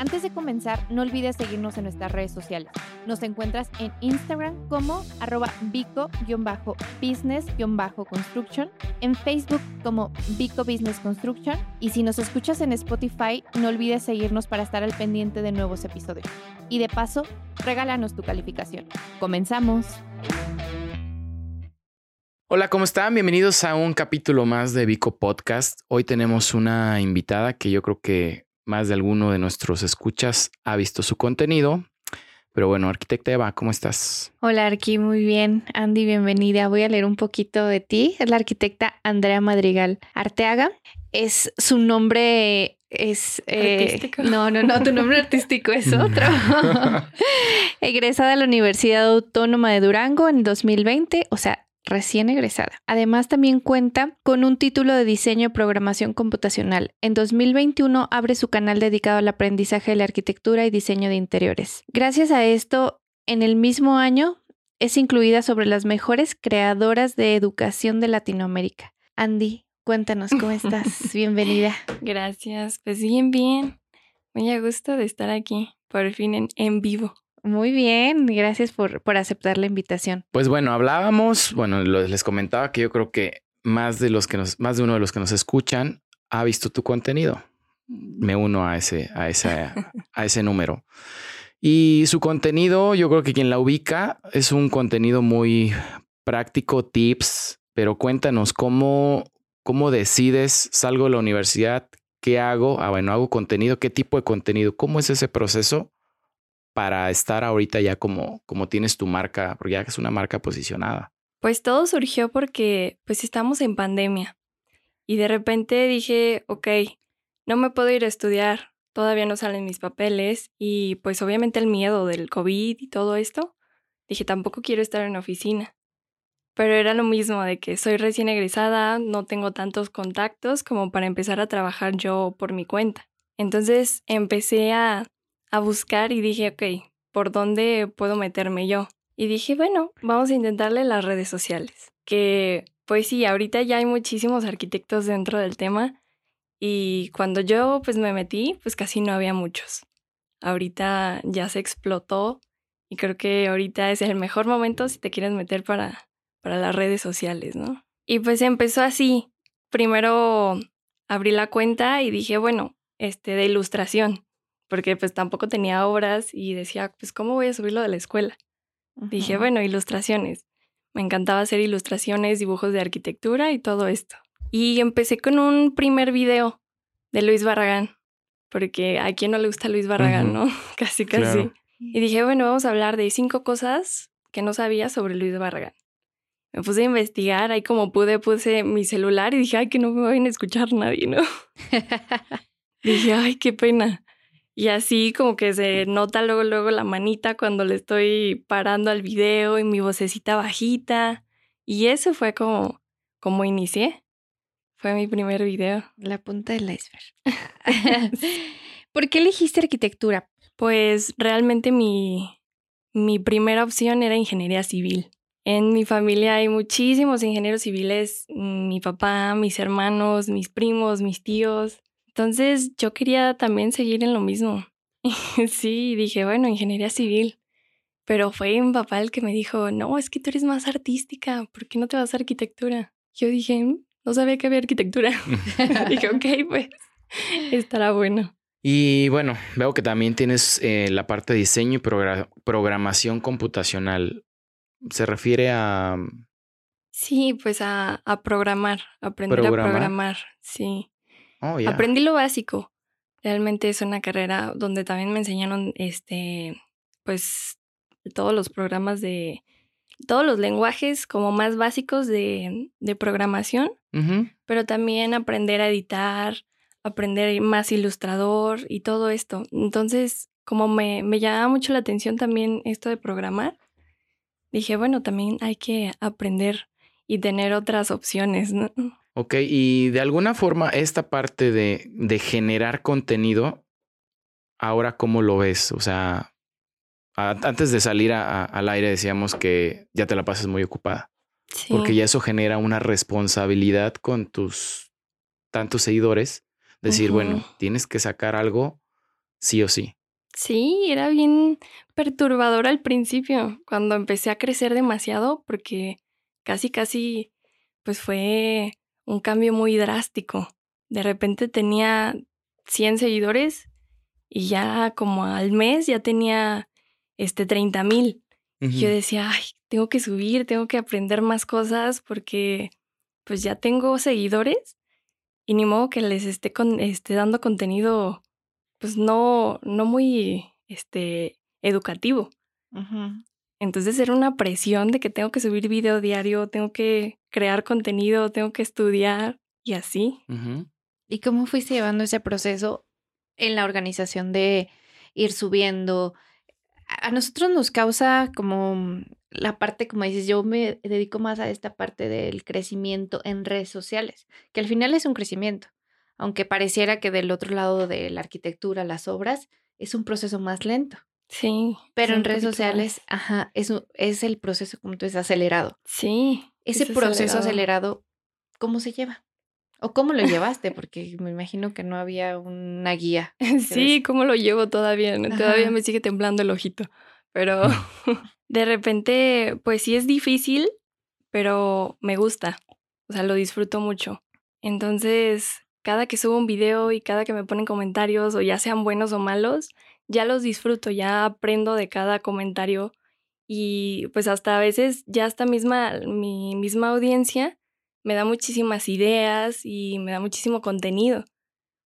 Antes de comenzar, no olvides seguirnos en nuestras redes sociales. Nos encuentras en Instagram como arroba bico-business-construction, en Facebook como Bico Business Construction y si nos escuchas en Spotify, no olvides seguirnos para estar al pendiente de nuevos episodios. Y de paso, regálanos tu calificación. Comenzamos. Hola, ¿cómo están? Bienvenidos a un capítulo más de Vico Podcast. Hoy tenemos una invitada que yo creo que más de alguno de nuestros escuchas ha visto su contenido. Pero bueno, arquitecta Eva, ¿cómo estás? Hola, Arqui, muy bien. Andy, bienvenida. Voy a leer un poquito de ti. Es la arquitecta Andrea Madrigal Arteaga. Es su nombre es eh, no, no, no, tu nombre artístico es otro. Egresada de la Universidad Autónoma de Durango en 2020, o sea, recién egresada. Además, también cuenta con un título de diseño y programación computacional. En 2021 abre su canal dedicado al aprendizaje de la arquitectura y diseño de interiores. Gracias a esto, en el mismo año es incluida sobre las mejores creadoras de educación de Latinoamérica. Andy, cuéntanos cómo estás. Bienvenida. Gracias. Pues bien, bien. Muy a gusto de estar aquí, por fin en, en vivo. Muy bien, gracias por, por aceptar la invitación. Pues bueno, hablábamos, bueno, les comentaba que yo creo que más de los que nos, más de uno de los que nos escuchan ha visto tu contenido. Me uno a ese, a ese, a ese número. Y su contenido, yo creo que quien la ubica es un contenido muy práctico, tips, pero cuéntanos cómo, cómo decides, salgo de la universidad, qué hago, ah, bueno, hago contenido, qué tipo de contenido, cómo es ese proceso para estar ahorita ya como, como tienes tu marca, porque ya es una marca posicionada? Pues todo surgió porque pues estamos en pandemia y de repente dije, ok, no me puedo ir a estudiar, todavía no salen mis papeles y pues obviamente el miedo del COVID y todo esto, dije, tampoco quiero estar en oficina. Pero era lo mismo de que soy recién egresada, no tengo tantos contactos como para empezar a trabajar yo por mi cuenta. Entonces empecé a a buscar y dije, ok, ¿por dónde puedo meterme yo? Y dije, bueno, vamos a intentarle las redes sociales. Que, pues sí, ahorita ya hay muchísimos arquitectos dentro del tema y cuando yo pues me metí, pues casi no había muchos. Ahorita ya se explotó y creo que ahorita es el mejor momento si te quieres meter para, para las redes sociales, ¿no? Y pues empezó así. Primero abrí la cuenta y dije, bueno, este, de ilustración porque pues tampoco tenía obras y decía, pues ¿cómo voy a subirlo de la escuela? Dije, bueno, ilustraciones. Me encantaba hacer ilustraciones, dibujos de arquitectura y todo esto. Y empecé con un primer video de Luis Barragán, porque a quien no le gusta Luis Barragán, ¿no? casi, casi. Y dije, bueno, vamos a hablar de cinco cosas que no sabía sobre Luis Barragán. Me puse a investigar, ahí como pude, puse mi celular y dije, ay, que no me vayan a escuchar nadie, ¿no? dije, ay, qué pena. Y así como que se nota luego, luego la manita cuando le estoy parando al video y mi vocecita bajita. Y eso fue como, como inicié. Fue mi primer video. La punta del iceberg. ¿Por qué elegiste arquitectura? Pues realmente mi, mi primera opción era ingeniería civil. En mi familia hay muchísimos ingenieros civiles, mi papá, mis hermanos, mis primos, mis tíos. Entonces yo quería también seguir en lo mismo. sí, dije, bueno, ingeniería civil. Pero fue mi papá el que me dijo, no, es que tú eres más artística, ¿por qué no te vas a arquitectura? Yo dije, mm, no sabía que había arquitectura. dije, ok, pues estará bueno. Y bueno, veo que también tienes eh, la parte de diseño y programación computacional. ¿Se refiere a...? Sí, pues a, a programar, aprender a programar, sí. Oh, Aprendí lo básico. Realmente es una carrera donde también me enseñaron, este, pues, todos los programas de, todos los lenguajes como más básicos de, de programación, pero también aprender a editar, aprender más ilustrador y todo esto. Entonces, como me, me llama mucho la atención también esto de programar, dije, bueno, también hay que aprender y tener otras opciones, ¿no? Ok, y de alguna forma esta parte de, de generar contenido, ahora cómo lo ves? O sea, a- antes de salir a- a- al aire decíamos que ya te la pasas muy ocupada, Sí. porque ya eso genera una responsabilidad con tus tantos seguidores, decir, bueno, tienes que sacar algo sí o sí. Sí, era bien perturbador al principio, cuando empecé a crecer demasiado, porque casi, casi, pues fue un cambio muy drástico. De repente tenía 100 seguidores y ya como al mes ya tenía este 30 mil. Y Yo decía, ay, tengo que subir, tengo que aprender más cosas porque pues ya tengo seguidores y ni modo que les esté, con, esté dando contenido pues no, no muy este, educativo. Entonces era una presión de que tengo que subir video diario, tengo que crear contenido, tengo que estudiar y así. ¿Y cómo fuiste llevando ese proceso en la organización de ir subiendo? A a nosotros nos causa como la parte, como dices, yo me dedico más a esta parte del crecimiento en redes sociales, que al final es un crecimiento, aunque pareciera que del otro lado de la arquitectura, las obras, es un proceso más lento. Sí. Pero en redes sociales, más. ajá, es, es el proceso, como tú dices, acelerado. Sí. Ese es proceso acelerado. acelerado, ¿cómo se lleva? ¿O cómo lo llevaste? Porque me imagino que no había una guía. Sí, ¿cómo lo llevo todavía? Todavía me sigue temblando el ojito. Pero de repente, pues sí es difícil, pero me gusta. O sea, lo disfruto mucho. Entonces, cada que subo un video y cada que me ponen comentarios, o ya sean buenos o malos, ya los disfruto, ya aprendo de cada comentario. Y pues hasta a veces ya hasta misma, mi misma audiencia me da muchísimas ideas y me da muchísimo contenido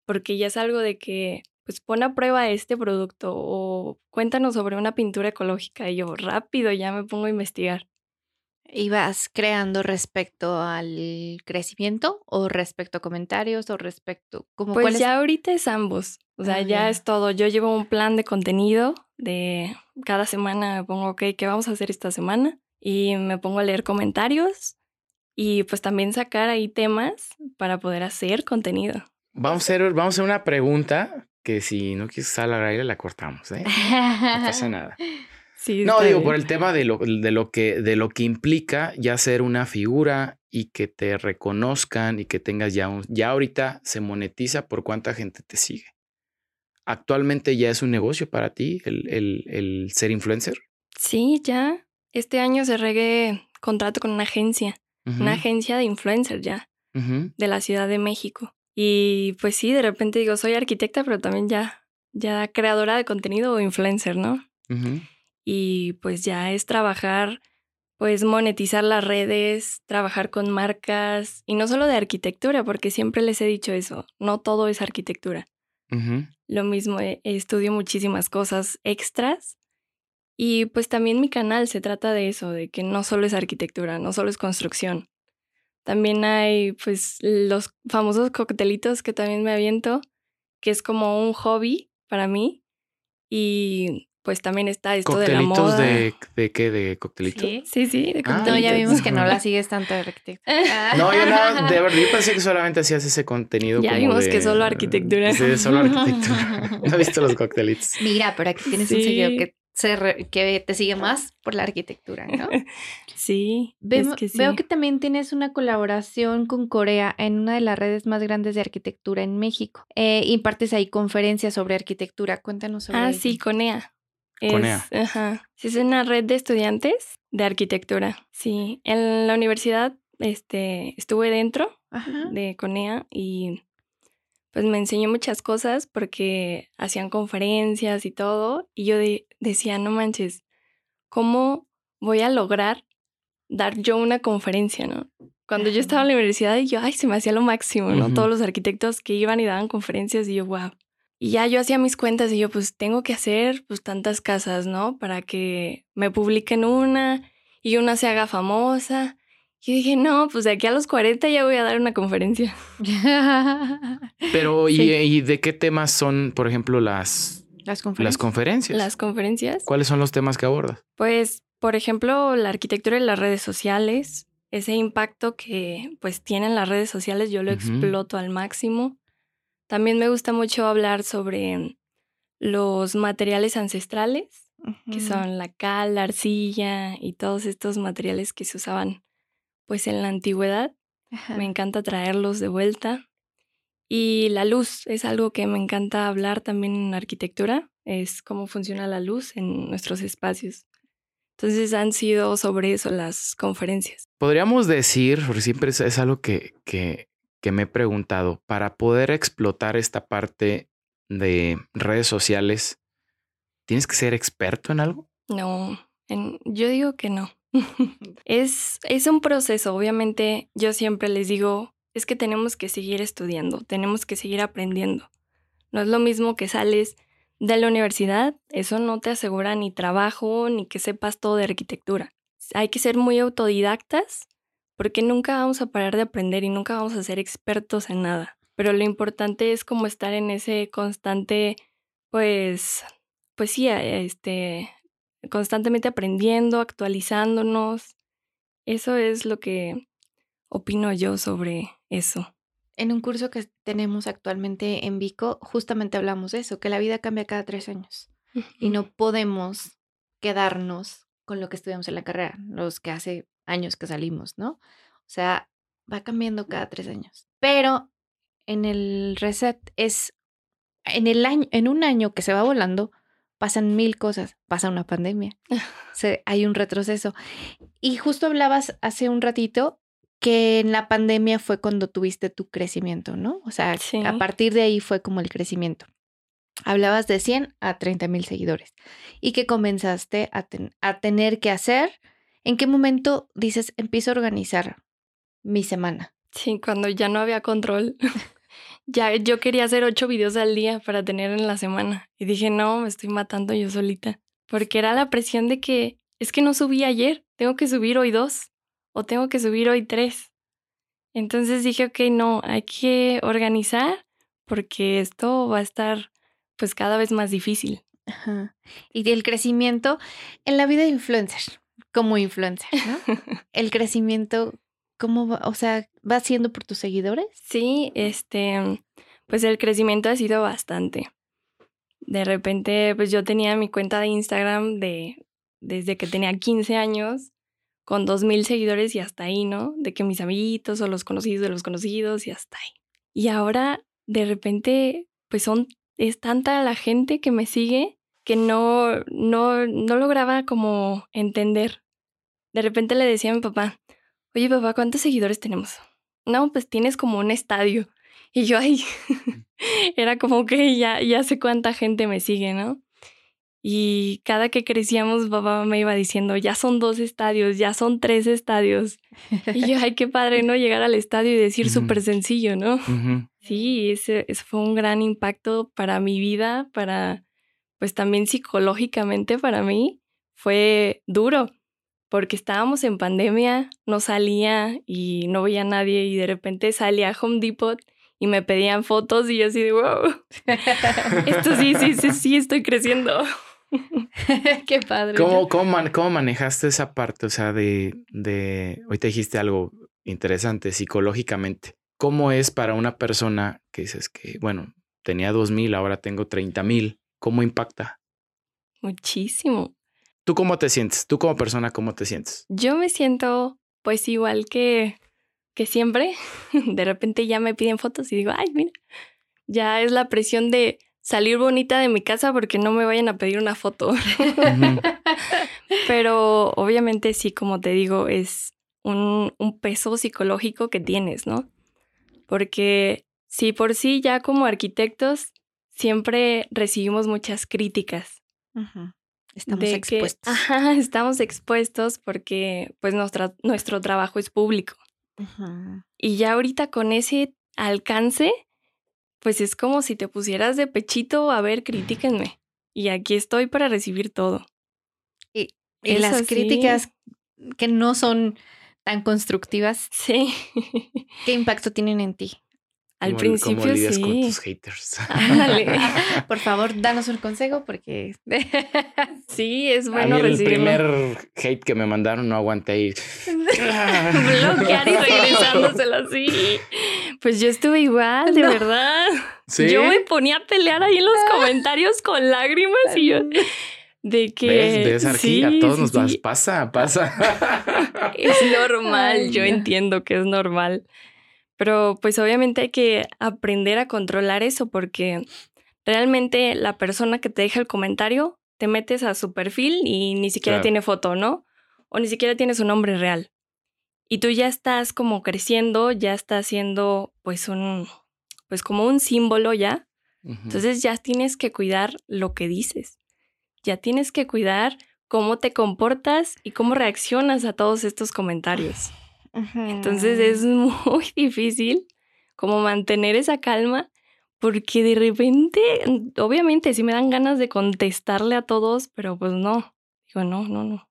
porque ya es algo de que, pues pon a prueba este producto o cuéntanos sobre una pintura ecológica y yo rápido ya me pongo a investigar. ¿Ibas creando respecto al crecimiento o respecto a comentarios o respecto... Como cuál Pues es- ya ahorita es ambos, o sea, Ah, ya ya. es todo. Yo llevo un plan de contenido de cada semana me pongo, ok, ¿qué vamos a hacer esta semana? Y me pongo a leer comentarios y pues también sacar ahí temas para poder hacer contenido. Vamos a hacer, vamos a hacer una pregunta que si no quieres salir al aire la cortamos, ¿eh? No pasa nada. Sí, No, digo, bien. por el tema de lo, de lo que, de lo que implica ya ser una figura y que te reconozcan y que tengas ya un, ya ahorita se monetiza por cuánta gente te sigue. Actualmente ya es un negocio para ti el, el, el ser influencer. Sí, ya. Este año cerré contrato con una agencia, una agencia de influencer ya. de la Ciudad de México. Y pues sí, de repente digo, soy arquitecta, pero también ya, ya creadora de contenido o influencer, ¿no? Ujú. Y pues ya es trabajar, pues monetizar las redes, trabajar con marcas y no solo de arquitectura, porque siempre les he dicho eso, no todo es arquitectura. Lo mismo, eh, estudio muchísimas cosas extras y pues también mi canal se trata de eso, de que no solo es arquitectura, no solo es construcción. También hay pues los famosos coctelitos que también me aviento, que es como un hobby para mí. Y pues también está esto de la ¿Coctelitos moda. de, de qué? ¿De coctelito? Sí. Sí, sí, de Ah, No, ya coctelitos. vimos que no la sigues tanto de arquitecto. No, yo no, de verdad, yo pensé que solamente hacías ese contenido. Ya como vimos de- que solo arquitectura. Sí, solo arquitectura. No he visto los coctelitos. Mira, pero aquí tienes un seguidor que, que te sigue más por la arquitectura, ¿no? Sí, Vemo- es que sí. Veo que también tienes una colaboración con Corea en una de las redes más grandes de arquitectura en México. Eh, impartes ahí conferencias sobre arquitectura. Cuéntanos sobre Ah, ello. sí, CONEA. Es, Conea. Ajá. Sí, es una red de estudiantes de arquitectura. Sí, en la universidad este, estuve dentro Ajá. de CONEA y pues me enseñó muchas cosas porque hacían conferencias y todo y yo de- decía, no manches, ¿cómo voy a lograr dar yo una conferencia, no? Cuando yo estaba en la universidad y yo, ay, se me hacía lo máximo, ¿no? Todos los arquitectos que iban y daban conferencias y yo, wow. Y ya yo hacía mis cuentas y yo, pues tengo que hacer pues tantas casas, ¿no? Para que me publiquen una y una se haga famosa. Y dije, no, pues de aquí a los 40 ya voy a dar una conferencia. Pero, ¿y, Sí. ¿y de qué temas son, por ejemplo, las, Las conferencias. las conferencias? Las conferencias. ¿Cuáles son los temas que abordas? Pues, por ejemplo, la arquitectura y las redes sociales, ese impacto que pues tienen las redes sociales, yo lo Ujú. exploto al máximo. También me gusta mucho hablar sobre los materiales ancestrales, que son la cal, la arcilla y todos estos materiales que se usaban pues en la antigüedad. Ajá. Me encanta traerlos de vuelta. Y la luz es algo que me encanta hablar también en arquitectura, es cómo funciona la luz en nuestros espacios. Entonces han sido sobre eso las conferencias. Podríamos decir, porque siempre es, es algo que, que, que me he preguntado, para poder explotar esta parte de redes sociales, ¿tienes que ser experto en algo? No, yo digo que no. es, es un proceso, obviamente yo siempre les digo, es que tenemos que seguir estudiando, tenemos que seguir aprendiendo. No es lo mismo que sales de la universidad, eso no te asegura ni trabajo ni que sepas todo de arquitectura. Hay que ser muy autodidactas porque nunca vamos a parar de aprender y nunca vamos a ser expertos en nada. Pero lo importante es como estar en ese constante, pues, pues sí, este, constantemente aprendiendo, actualizándonos. Eso es lo que opino yo sobre eso. En un curso que tenemos actualmente en Vico, justamente hablamos de eso, que la vida cambia cada tres años y no podemos quedarnos con lo que estudiamos en la carrera, los que hace años que salimos, ¿no? O sea, va cambiando cada tres años. Pero en el reset es, en el año, en un año que se va volando, pasan mil cosas, pasa una pandemia, se, hay un retroceso. Y justo hablabas hace un ratito que en la pandemia fue cuando tuviste tu crecimiento, ¿no? O sea, Sí. a partir de ahí fue como el crecimiento. Hablabas de 100 a 30 mil seguidores y que comenzaste a, ten- a tener que hacer. ¿En qué momento dices, empiezo a organizar mi semana? Sí, cuando ya no había control. ya yo quería hacer ocho videos al día para tener en la semana. Y dije, no, me estoy matando yo solita. Porque era la presión de que es que no subí ayer, tengo que subir hoy dos o tengo que subir hoy tres. Entonces dije, ok, no, hay que organizar porque esto va a estar pues cada vez más difícil. Ajá. Y el crecimiento en la vida de influencer, como influencer, ¿no? el crecimiento, ¿cómo va? O sea, ¿va siendo por tus seguidores? Sí, este, pues el crecimiento ha sido bastante. De repente, pues yo tenía mi cuenta de Instagram de desde que tenía 15 años con 2000 seguidores y hasta ahí, ¿no? De que mis amiguitos o los conocidos de los conocidos y hasta ahí. Y ahora de repente, pues son es tanta la gente que me sigue que no no no lograba como entender. De repente le decía a mi papá, "Oye, papá, ¿cuántos seguidores tenemos?" No, pues tienes como un estadio. Y yo ahí era como que ya, ya sé cuánta gente me sigue, ¿no? Y cada que crecíamos, papá me iba diciendo, ya son dos estadios, ya son tres estadios. Y yo, ay, qué padre, ¿no? Llegar al estadio y decir Ujú. súper sencillo, ¿no? Sí, ese, ese fue un gran impacto para mi vida, para, pues también psicológicamente para mí. Fue duro, porque estábamos en pandemia, no salía y no veía a nadie y de repente salía a Home Depot y me pedían fotos y yo así de, wow, esto sí, sí, sí, sí, estoy creciendo. Qué padre. ¿Cómo, cómo, man- cómo manejaste esa parte? O sea, de, de, hoy te dijiste algo interesante psicológicamente. ¿Cómo es para una persona que dices que, bueno, tenía dos mil, ahora tengo 30 mil? ¿Cómo impacta? Muchísimo. ¿Tú cómo te sientes? ¿Tú como persona cómo te sientes? Yo me siento pues igual que, que siempre. De repente ya me piden fotos y digo, ay, mira, ya es la presión de salir bonita de mi casa porque no me vayan a pedir una foto. Pero obviamente sí, como te digo, es un, un peso psicológico que tienes, ¿no? Porque si por sí ya como arquitectos siempre recibimos muchas críticas. Ujú. Estamos de que- expuestos. ajá, estamos expuestos porque pues nuestra, nuestro trabajo es público. Y ya ahorita con ese alcance, pues es como si te pusieras de pechito, a ver, critíquenme. Y aquí estoy para recibir todo. Y las así. críticas que no son tan constructivas, Sí. ¿qué impacto tienen en ti? Al ¿Cómo- principio ¿Cómo lidias con sí. tus haters? Ándale. Por favor, danos un consejo porque Sí, es A bueno mí el recibirlo. primer hate que me mandaron no aguanté y... Bloquear y regresándoselo así. Pues yo estuve igual, de No. verdad. ¿Sí? Yo me ponía a pelear ahí en los comentarios con lágrimas y yo de que ¿Ves? ¿Ves, Arqui? sí, a todos sí, nos las sí. pasa, pasa. Es normal, Ay, yo no. entiendo que es normal. Pero pues obviamente hay que aprender a controlar eso porque realmente la persona que te deja el comentario, te metes a su perfil y ni siquiera Claro. tiene foto, ¿no? O ni siquiera tiene su nombre real. Y tú ya estás como creciendo, ya estás siendo pues un, pues como un símbolo ya. Entonces ya tienes que cuidar lo que dices. Ya tienes que cuidar cómo te comportas y cómo reaccionas a todos estos comentarios. Entonces es muy difícil como mantener esa calma porque de repente, obviamente sí me dan ganas de contestarle a todos, pero pues no. Digo, no, no, no.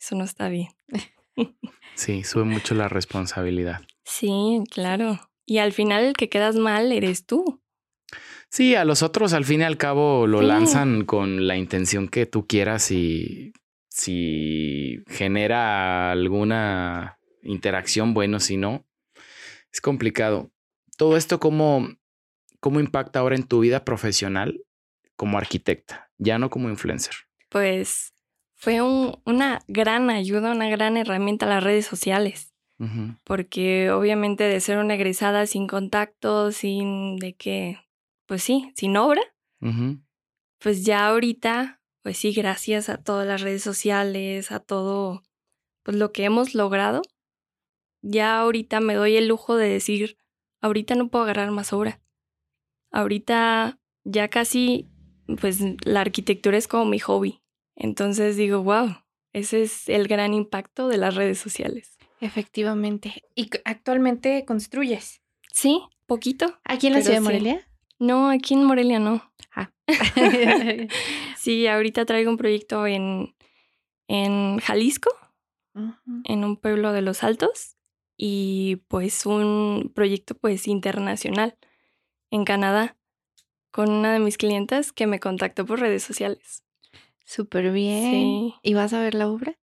Eso no está bien. Sí, sube mucho la responsabilidad. Sí, claro. Y al final el que quedas mal eres tú. Sí, a los otros al fin y al cabo lo Sí. lanzan con la intención que tú quieras y si genera alguna interacción, bueno, si no, es complicado. Todo esto, ¿cómo, cómo impacta ahora en tu vida profesional como arquitecta, ya no como influencer? Pues fue un- una gran ayuda, una gran herramienta las redes sociales. Porque obviamente de ser una egresada sin contacto, sin de qué, pues sí, sin obra, pues ya ahorita, pues sí, gracias a todas las redes sociales, a todo, pues lo que hemos logrado, ya ahorita me doy el lujo de decir, ahorita no puedo agarrar más obra. Ahorita ya casi, pues la arquitectura es como mi hobby. Entonces digo, wow, ese es el gran impacto de las redes sociales. Efectivamente. ¿Y actualmente construyes? Sí, poquito. ¿Aquí en la ciudad de sí. Morelia? No, aquí en Morelia no. Ah. Sí, ahorita traigo un proyecto en, en Jalisco, en un pueblo de los Altos, y pues un proyecto pues internacional en Canadá con una de mis clientas que me contactó por redes sociales. Súper bien. Sí. ¿Y vas a ver la obra?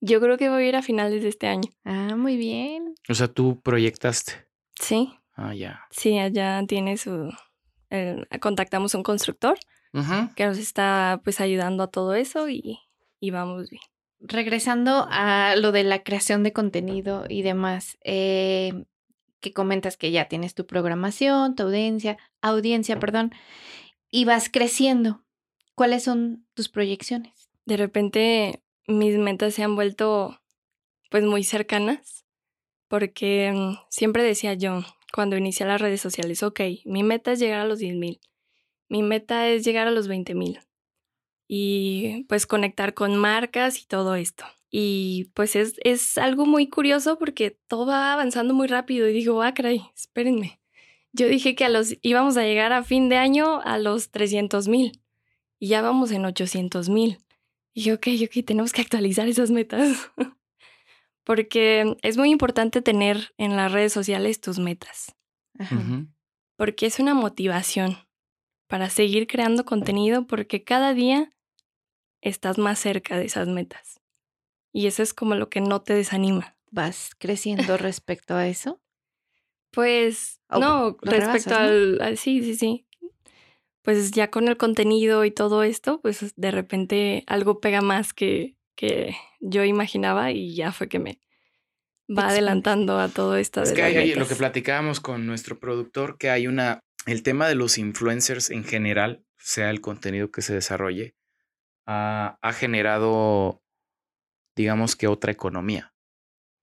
Yo creo que voy a ir a finales de este año. Ah, muy bien. O sea, tú proyectaste. Sí, Ah, ya. sí, allá tiene su... eh, contactamos a un constructor que nos está pues ayudando a todo eso y, y vamos bien. Regresando a lo de la creación de contenido y demás, eh, que comentas que ya tienes tu programación, tu audiencia, audiencia, perdón, y vas creciendo. ¿Cuáles son tus proyecciones? de repente mis metas se han vuelto pues muy cercanas porque mm, siempre decía yo cuando inicié las redes sociales, ok, mi meta es llegar a los 10 mil, mi meta es llegar a los 20 mil y pues conectar con marcas y todo esto. Y pues es, es algo muy curioso porque todo va avanzando muy rápido y digo, ah, caray, espérenme. Yo dije que a los, íbamos a llegar a fin de año a los 300 mil y ya vamos en 800 mil. Y yo, ok, ok, tenemos que actualizar esas metas. porque es muy importante tener en las redes sociales tus metas, Ajá. Porque es una motivación para seguir creando contenido, porque cada día estás más cerca de esas metas. Y eso es como lo que no te desanima. ¿Vas creciendo respecto a eso? Pues Oh, no, respecto rebasas, ¿no? al, al- Sí, sí, sí. Pues ya con el contenido y todo esto, pues de repente algo pega más que, que yo imaginaba y ya fue que me va adelantando a todo esto. Es de que hay, hay lo que platicábamos con nuestro productor, que hay una, el tema de los influencers en general, sea el contenido que se desarrolle, ha, generado, digamos que otra economía.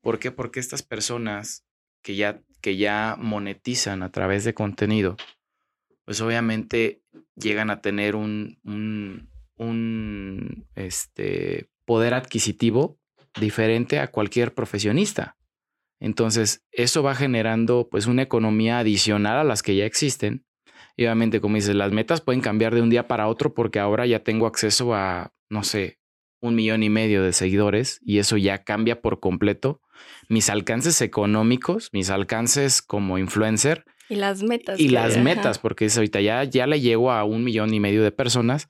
¿Por qué? Porque estas personas que ya, que ya monetizan a través de contenido, pues obviamente llegan a tener un, un, un este, poder adquisitivo diferente a cualquier profesionista. Entonces, eso va generando pues una economía adicional a las que ya existen. Y obviamente, como dices, las metas pueden cambiar de un día para otro porque ahora ya tengo acceso a, no sé, un millón y medio de seguidores y eso ya cambia por completo mis alcances económicos, mis alcances como influencer Y las metas. y las metas, porque es ahorita ya, ya le llego a un millón y medio de personas.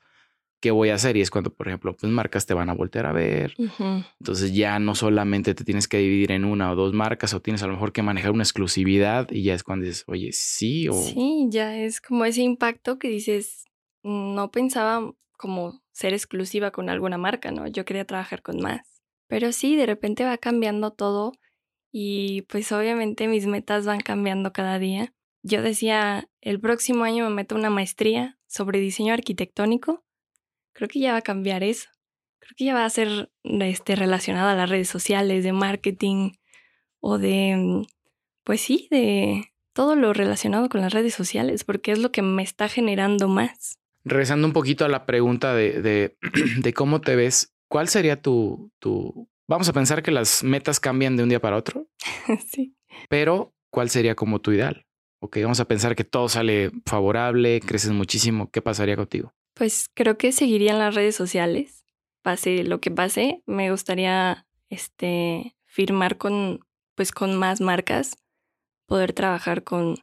¿Qué voy a hacer? Y es cuando, por ejemplo, pues marcas te van a voltear a ver. Ujú. Entonces ya no solamente te tienes que dividir en una o dos marcas o tienes a lo mejor que manejar una exclusividad y ya es cuando dices, oye, sí o Sí, ya es como ese impacto que dices, no pensaba como ser exclusiva con alguna marca, ¿no? Yo quería trabajar con más. Pero sí, de repente va cambiando todo y pues obviamente mis metas van cambiando cada día. Yo decía, el próximo año me meto a una maestría sobre diseño arquitectónico. Creo que ya va a cambiar eso. Creo que ya va a ser este, relacionada a las redes sociales, de marketing o de, mm, pues sí, de todo lo relacionado con las redes sociales, porque es lo que me está generando más. regresando un poquito a la pregunta de, de, de cómo te ves, ¿cuál sería tu, tu... Vamos a pensar que las metas cambian de un día para otro, sí. pero ¿cuál sería como tu ideal? Ok, vamos a pensar que todo sale favorable, creces muchísimo, ¿qué pasaría contigo? Pues creo que seguiría en las redes sociales. Pase lo que pase, me gustaría este firmar con pues con más marcas, poder trabajar con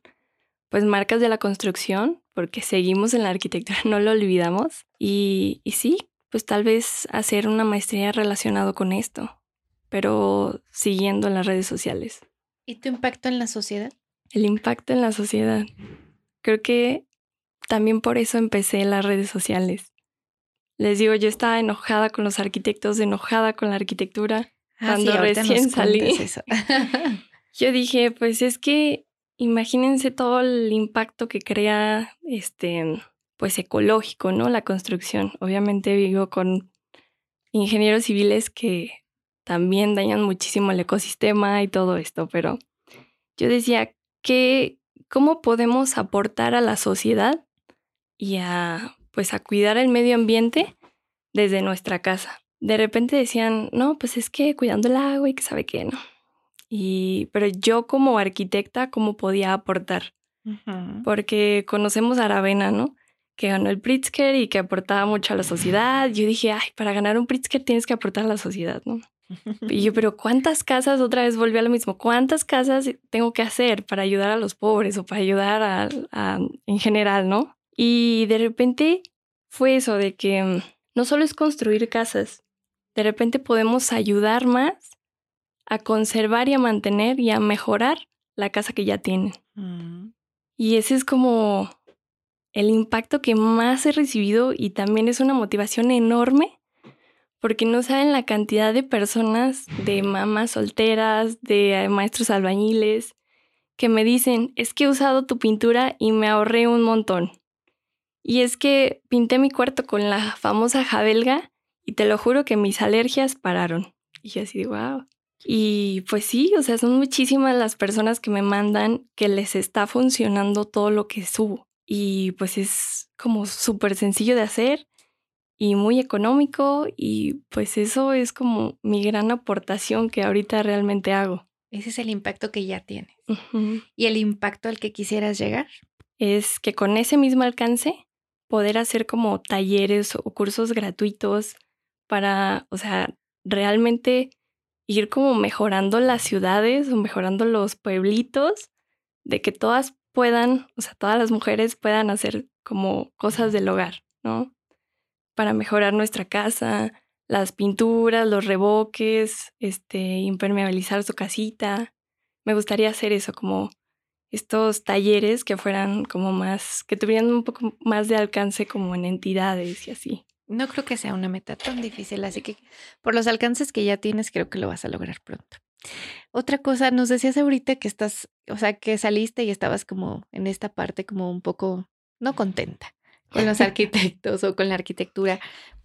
pues marcas de la construcción, porque seguimos en la arquitectura, no lo olvidamos. Y, y sí, pues tal vez hacer una maestría relacionado con esto, pero siguiendo en las redes sociales. ¿Y tu impacto en la sociedad? El impacto en la sociedad. Creo que también por eso empecé en las redes sociales. Les digo, yo estaba enojada con los arquitectos, enojada con la arquitectura. Cuando Ah, ahorita recién salí. eso. Yo dije, pues es que imagínense todo el impacto que crea este pues ecológico, ¿no? La construcción. Obviamente vivo con ingenieros civiles que también dañan muchísimo el ecosistema y todo esto, pero yo decía que cómo podemos aportar a la sociedad y a pues a cuidar el medio ambiente desde nuestra casa. De repente decían, "No, pues es que cuidando el agua y que sabe qué, ¿no?" Y pero yo como arquitecta cómo podía aportar? Porque conocemos a Aravena, ¿no? Que ganó el Pritzker y que aportaba mucho a la sociedad. Yo dije, ay, para ganar un Pritzker tienes que aportar a la sociedad, ¿no? Y yo, pero ¿cuántas casas, otra vez volví a lo mismo, cuántas casas tengo que hacer para ayudar a los pobres o para ayudar a, a- en general, ¿no? Y de repente fue eso de que mm, no solo es construir casas, de repente podemos ayudar más a conservar y a mantener y a mejorar la casa que ya tienen. Mm. Y ese es como el impacto que más he recibido y también es una motivación enorme porque no saben la cantidad de personas, de mamás solteras, de eh, maestros albañiles, que me dicen, es que he usado tu pintura y me ahorré un montón. Y es que pinté mi cuarto con la famosa jabelga y te lo juro que mis alergias pararon. Y yo así, wow. Y pues sí, o sea, son muchísimas las personas que me mandan que les está funcionando todo lo que subo. Y pues es como súper sencillo de hacer y muy económico y pues eso es como mi gran aportación que ahorita realmente hago. Ese es el impacto que ya tienes. ¿Y el impacto al que quisieras llegar? Es que con ese mismo alcance poder hacer como talleres o cursos gratuitos para, o sea, realmente ir como mejorando las ciudades o mejorando los pueblitos, de que todas puedan, o sea, todas las mujeres puedan hacer como cosas del hogar, ¿no? Para mejorar nuestra casa, las pinturas, los revoques, este, impermeabilizar su casita. Me gustaría hacer eso, como estos talleres que fueran como más, que tuvieran un poco más de alcance como en entidades y así. No creo que sea una meta tan difícil, así que por los alcances que ya tienes, creo que lo vas a lograr pronto. Otra cosa, nos decías ahorita que estás, o sea, que saliste y estabas como en esta parte como un poco no contenta con los arquitectos o con la arquitectura.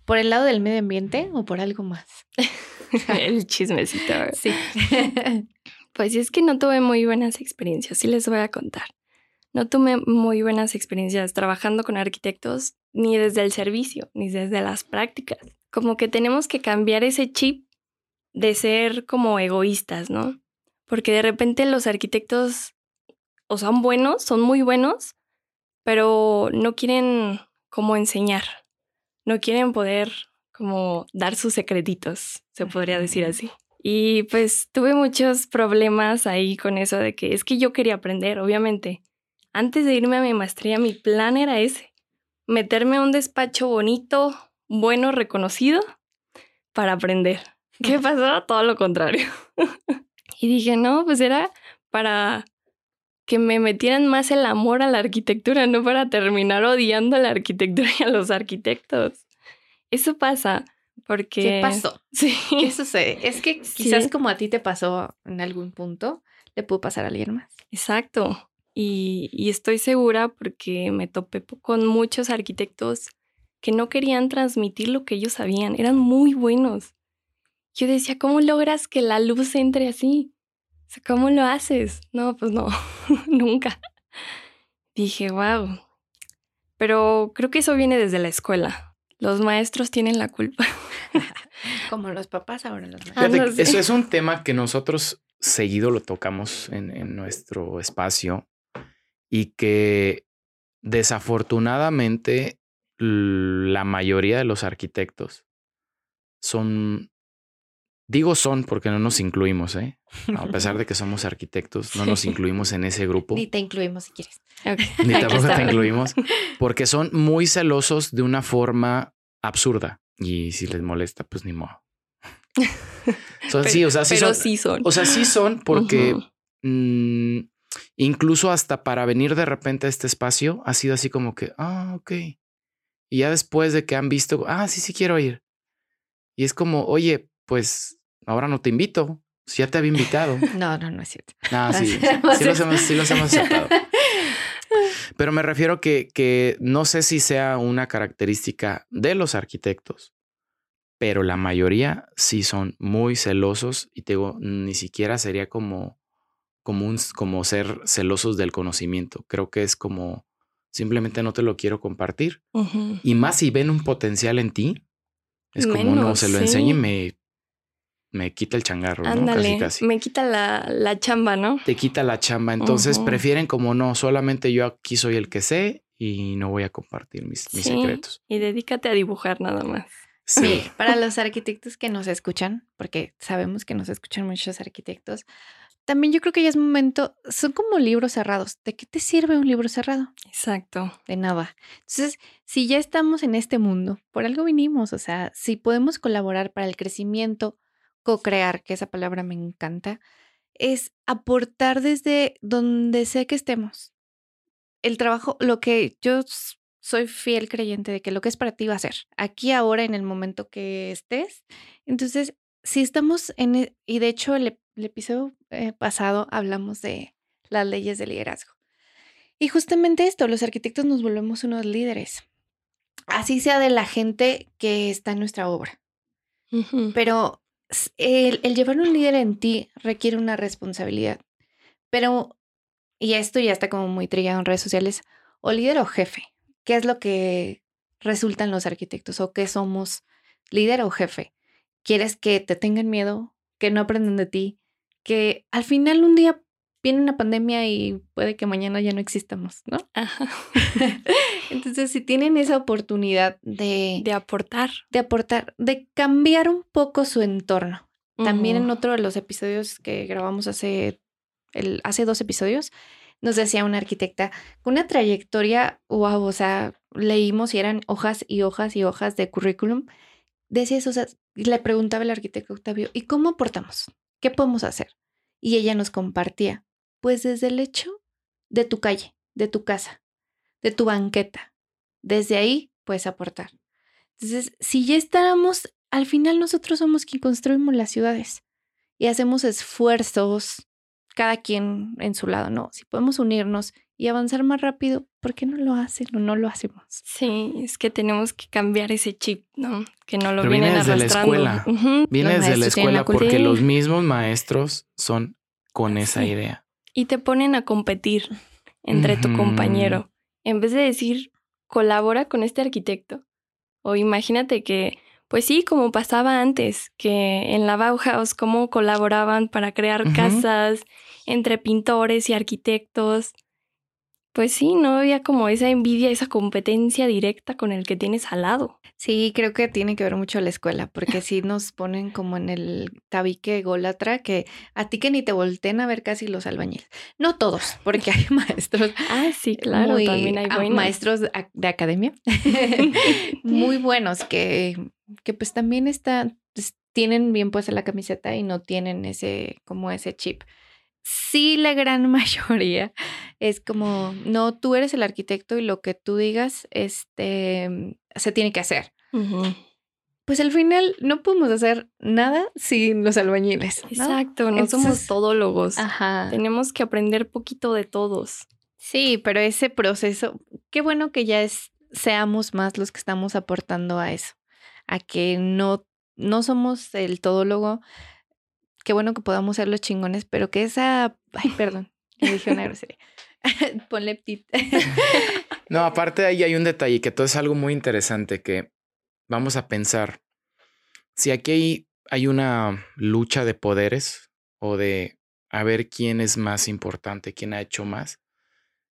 ¿Por el lado del medio ambiente o por algo más? El chismecito. Sí. Pues es que no tuve muy buenas experiencias, sí les voy a contar. No tuve muy buenas experiencias trabajando con arquitectos, ni desde el servicio, ni desde las prácticas. Como que tenemos que cambiar ese chip de ser como egoístas, ¿no? Porque de repente los arquitectos o son buenos, son muy buenos, pero no quieren como enseñar, no quieren poder como dar sus secretitos, se podría decir así. Y pues tuve muchos problemas ahí con eso de que es que yo quería aprender, obviamente. antes de irme a mi maestría, mi plan era ese, meterme a un despacho bonito, bueno, reconocido, para aprender. ¿Qué pasó? Todo lo contrario. y dije, no, pues era para que me metieran más el amor a la arquitectura, no para terminar odiando a la arquitectura y a los arquitectos. Eso pasa porque... ¿Qué pasó? Sí. ¿Qué sucede? Es que quizás como a ti te pasó en algún punto, le pudo pasar a alguien más. Exacto. Y, y, estoy segura porque me topé con muchos arquitectos que no querían transmitir lo que ellos sabían. Eran muy buenos. Yo decía, ¿cómo logras que la luz entre así? O sea, ¿cómo lo haces? No, pues no, nunca. Dije, wow. Pero creo que eso viene desde la escuela. Los maestros tienen la culpa. Como los papás ahora los maestros. eso es un tema que nosotros seguido lo tocamos en, en nuestro espacio y que desafortunadamente la mayoría de los arquitectos son, digo son porque no nos incluimos, ¿eh? A pesar de que somos arquitectos, no nos incluimos en ese grupo. Ni te incluimos si quieres. Ni tampoco te incluimos, porque son muy celosos de una forma absurda. Y si les molesta, pues ni modo. Son, pero, sí, o sea, sí son, sí son. O sea, sí son porque mmm, incluso hasta para venir de repente a este espacio ha sido así como que, ah, ok. Y ya después de que han visto, ah, sí, sí quiero ir. Y es como, oye, pues ahora no te invito. Si ya te había invitado. No, no, no es cierto. No, sí, sí, los hemos, sí los hemos aceptado. Pero me refiero que, que no sé si sea una característica de los arquitectos, pero la mayoría sí son muy celosos y te digo, ni siquiera sería como, como, un, como ser celosos del conocimiento. Creo que es como simplemente no te lo quiero compartir. Uh -huh. Y más si ven un potencial en ti, es como no se lo sí. enseñe y me, me quita el changarro, ¿no? Casi, casi. me quita la, la chamba, ¿no? Te quita la chamba. Entonces prefieren como no, solamente yo aquí soy el que sé y no voy a compartir mis, mis Sí. secretos. Y dedícate a dibujar nada más. Sí, para los arquitectos que nos escuchan, porque sabemos que nos escuchan muchos arquitectos, también yo creo que ya es momento, son como libros cerrados. ¿De qué te sirve un libro cerrado? Exacto. De nada. Entonces, si ya estamos en este mundo, por algo vinimos, o sea, si podemos colaborar para el crecimiento, co-crear, que esa palabra me encanta, es aportar desde donde sea que estemos. El trabajo, lo que yo soy fiel creyente de que lo que es para ti va a ser, aquí, ahora, en el momento que estés. Entonces, si estamos en, e- y de hecho el, ep- el episodio eh, pasado hablamos de las leyes de liderazgo. Y justamente esto, los arquitectos nos volvemos unos líderes. Así sea de la gente que está en nuestra obra. Pero el, llevar un líder en ti requiere una responsabilidad. Pero, y esto ya está como muy trillado en redes sociales, o líder o jefe. ¿Qué es lo que resultan los arquitectos? ¿O qué somos? ¿Líder o jefe? ¿Quieres que te tengan miedo? ¿Que no aprendan de ti? Que al final un día viene una pandemia y puede que mañana ya no existamos, ¿no? Ajá. Entonces, si tienen esa oportunidad de, De aportar. de aportar, de cambiar un poco su entorno. También en otro de los episodios que grabamos hace, el, hace dos episodios, nos decía una arquitecta con una trayectoria, wow, o sea, leímos y eran hojas y hojas y hojas de currículum. Decía eso, o sea, le preguntaba el arquitecto Octavio, ¿y cómo aportamos? ¿Qué podemos hacer? Y ella nos compartía, pues desde el hecho de tu calle, de tu casa, de tu banqueta. Desde ahí puedes aportar. Entonces, si ya estábamos, al final nosotros somos quien construimos las ciudades y hacemos esfuerzos, cada quien en su lado, ¿no? Si podemos unirnos y avanzar más rápido, ¿por qué no lo hacen o no lo hacemos? Sí, es que tenemos que cambiar ese chip, ¿no? Que no lo Pero viene vienen desde la escuela. Ujú. Viene Los desde la escuela porque los mismos maestros son con esa Sí. idea. Y te ponen a competir entre tu compañero. En vez de decir, colabora con este arquitecto. O imagínate que, pues sí, como pasaba antes, que en la Bauhaus, cómo colaboraban para crear casas entre pintores y arquitectos. Pues sí, no había como esa envidia, esa competencia directa con el que tienes al lado. Sí, creo que tiene que ver mucho la escuela, porque sí nos ponen como en el tabique golatra que a ti que ni te volteen a ver casi los albañiles. No todos, porque hay maestros. Ah, sí, claro, muy- también hay a- buenos. maestros de ac- de academia muy buenos que, que pues también están, pues, tienen bien puesta la camiseta y no tienen ese, como ese chip. Sí, la gran mayoría es como, no, tú eres el arquitecto y lo que tú digas, este, se tiene que hacer. Pues al final no podemos hacer nada sin los albañiles. ¿no? Exacto, no somos todólogos. Ajá. Tenemos que aprender poquito de todos. Sí, pero ese proceso, qué bueno que ya es, seamos más los que estamos aportando a eso, a que no, no somos el todólogo, qué bueno que podamos ser los chingones, pero que esa, ay, perdón, dije una grosería. Ponle. No, aparte de ahí hay un detalle que todo es algo muy interesante que vamos a pensar. Si aquí hay, hay una lucha de poderes o de a ver quién es más importante, quién ha hecho más,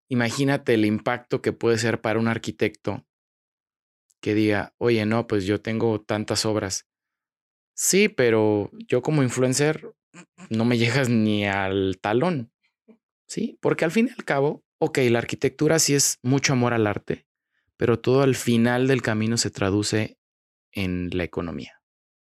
imagínate el impacto que puede ser para un arquitecto que diga, oye, no, pues yo tengo tantas obras. Sí, pero yo como influencer no me llegas ni al talón. Sí, porque al fin y al cabo, ok, la arquitectura sí es mucho amor al arte, pero todo al final del camino se traduce en la economía,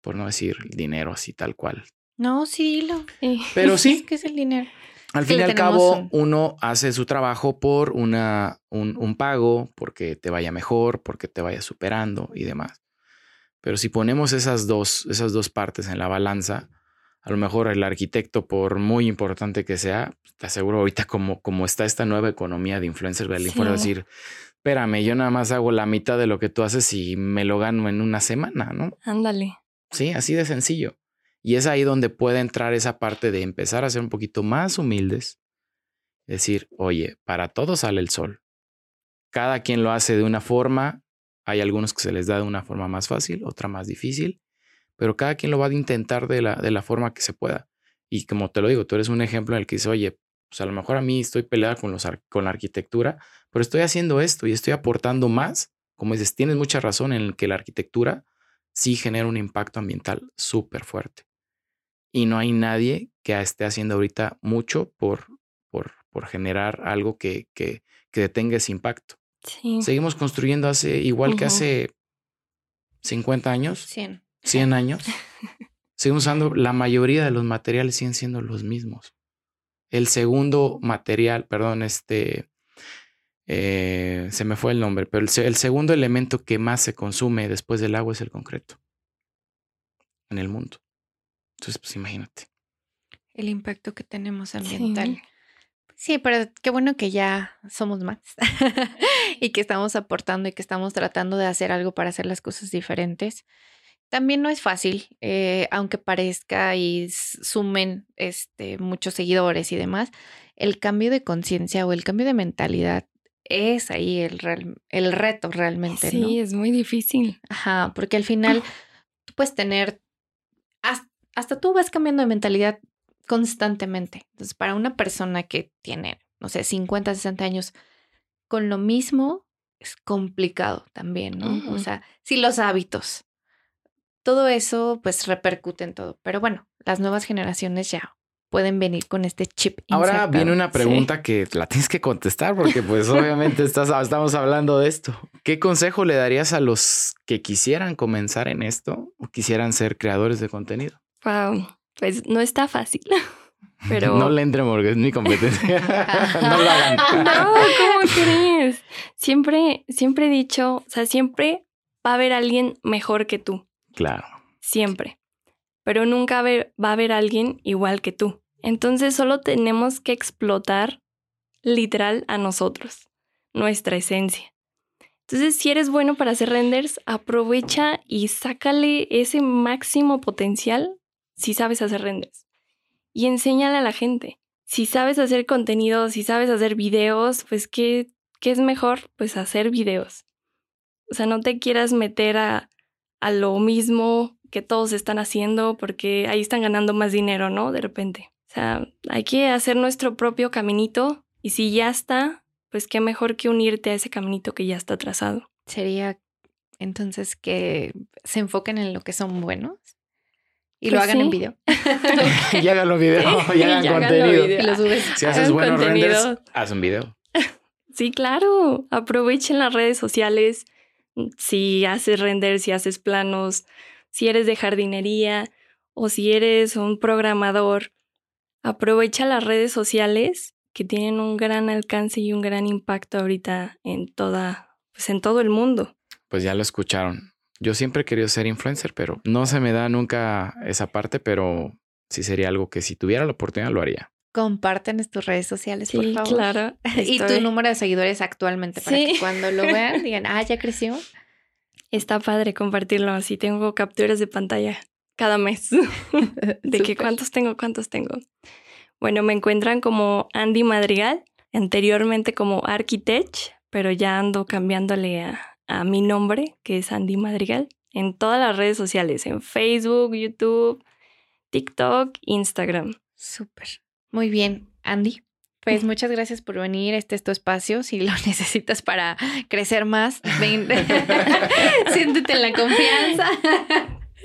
por no decir el dinero así tal cual. No, sí, dilo. Sí. Pero sí, ¿Qué es el dinero? al que fin y al cabo, un- uno hace su trabajo por una, un, un pago, porque te vaya mejor, porque te vaya superando y demás. Pero si ponemos esas dos, esas dos partes en la balanza, a lo mejor el arquitecto, por muy importante que sea, te aseguro ahorita como, como está esta nueva economía de influencers, va Sí. decir, espérame, yo nada más hago la mitad de lo que tú haces y me lo gano en una semana, ¿no? Ándale. Sí, así de sencillo. Y es ahí donde puede entrar esa parte de empezar a ser un poquito más humildes. Decir, oye, para todos sale el sol. Cada quien lo hace de una forma. Hay algunos que se les da de una forma más fácil, otra más difícil, pero cada quien lo va a intentar de la, de la forma que se pueda. Y como te lo digo, tú eres un ejemplo en el que dices, oye, pues a lo mejor a mí estoy peleada con, los, con la arquitectura, pero estoy haciendo esto y estoy aportando más. Como dices, tienes mucha razón en el que la arquitectura sí genera un impacto ambiental súper fuerte. Y no hay nadie que esté haciendo ahorita mucho por, por, por generar algo que, que, que detenga ese impacto. Sí. Seguimos construyendo hace igual que hace 50 años, 100. 100 años. Seguimos usando, la mayoría de los materiales siguen siendo los mismos. El segundo material, perdón, este, eh, se me fue el nombre, pero el, se- el segundo elemento que más se consume después del agua es el concreto en el mundo. Entonces, pues imagínate. El impacto que tenemos ambiental. Sí, pero qué bueno que ya somos más y que estamos aportando y que estamos tratando de hacer algo para hacer las cosas diferentes. También no es fácil, eh, aunque parezca y sumen este, muchos seguidores y demás, el cambio de conciencia o el cambio de mentalidad es ahí el, real- el reto realmente, ¿no? Sí, es muy difícil. Ajá, porque al final tú puedes tener, has- hasta tú vas cambiando de mentalidad constantemente. Entonces, para una persona que tiene, no sé, 50, 60 años, con lo mismo es complicado también, ¿no? O sea, si los hábitos, todo eso pues repercute en todo. Pero bueno, las nuevas generaciones ya pueden venir con este chip. Ahora insertado. viene una Sí. pregunta que la tienes que contestar porque pues obviamente estás, estamos hablando de esto. ¿Qué consejo le darías a los que quisieran comenzar en esto o quisieran ser creadores de contenido? Wow. Pues no está fácil. Pero. No le entren porque es mi competencia. no lo hagan. No, ¿cómo crees? Siempre, siempre he dicho, o sea, siempre va a haber alguien mejor que tú. Claro. Siempre. Pero nunca va a haber- va a haber alguien igual que tú. Entonces solo tenemos que explotar literal a nosotros, nuestra esencia. Entonces, si eres bueno para hacer renders, aprovecha y sácale ese máximo potencial si sabes hacer renders. Y enséñale a la gente. Si sabes hacer contenido, si sabes hacer videos, pues ¿qué, qué es mejor? Pues hacer videos. O sea, no te quieras meter a, a lo mismo que todos están haciendo porque ahí están ganando más dinero, ¿no? De repente. O sea, hay que hacer nuestro propio caminito y si ya está, pues qué mejor que unirte a ese caminito que ya está trazado. Sería entonces que se enfoquen en lo que son buenos y Pues lo hagan en video. y háganlo video, y hagan y háganlo contenido. video. Y lo subes. Si haces Hagan buenos renders, contenido. haz un video. Sí, claro. Aprovechen las redes sociales. Si haces render, si haces planos, si eres de jardinería o si eres un programador, aprovecha las redes sociales que tienen un gran alcance y un gran impacto ahorita en toda, pues en todo el mundo. Pues ya lo escucharon. Yo siempre he querido ser influencer, pero no se me da nunca esa parte, pero sí sería algo que si tuviera la oportunidad lo haría. Comparten en tus redes sociales, por Sí, favor. claro. Y tu número de seguidores actualmente para que Sí. cuando lo vean digan, ah, ya creció. Está padre compartirlo así. Tengo capturas de pantalla cada mes. de que cuántos tengo, cuántos tengo. Bueno, me encuentran como Andy Madrigal, anteriormente como Architect, pero ya ando cambiándole a, a mi nombre, que es Andy Madrigal, en todas las redes sociales, en Facebook, YouTube, TikTok, Instagram. Súper. Muy bien, Andy. Pues muchas gracias por venir. Este es tu espacio. Si lo necesitas para crecer más, ven. Siéntete en la confianza.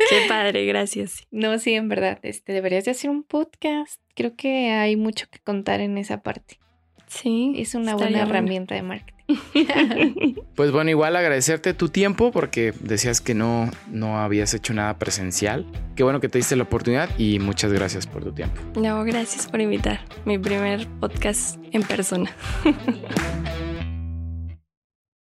Qué padre, gracias. No, sí, en verdad. Este, deberías de hacer un podcast. Creo que hay mucho que contar en esa parte. Sí. Es una buena bueno. herramienta de marketing. Pues bueno, igual agradecerte tu tiempo porque decías que no, no habías hecho nada presencial. Qué bueno que te diste la oportunidad y muchas gracias por tu tiempo. No, gracias por invitar. Mi primer podcast en persona.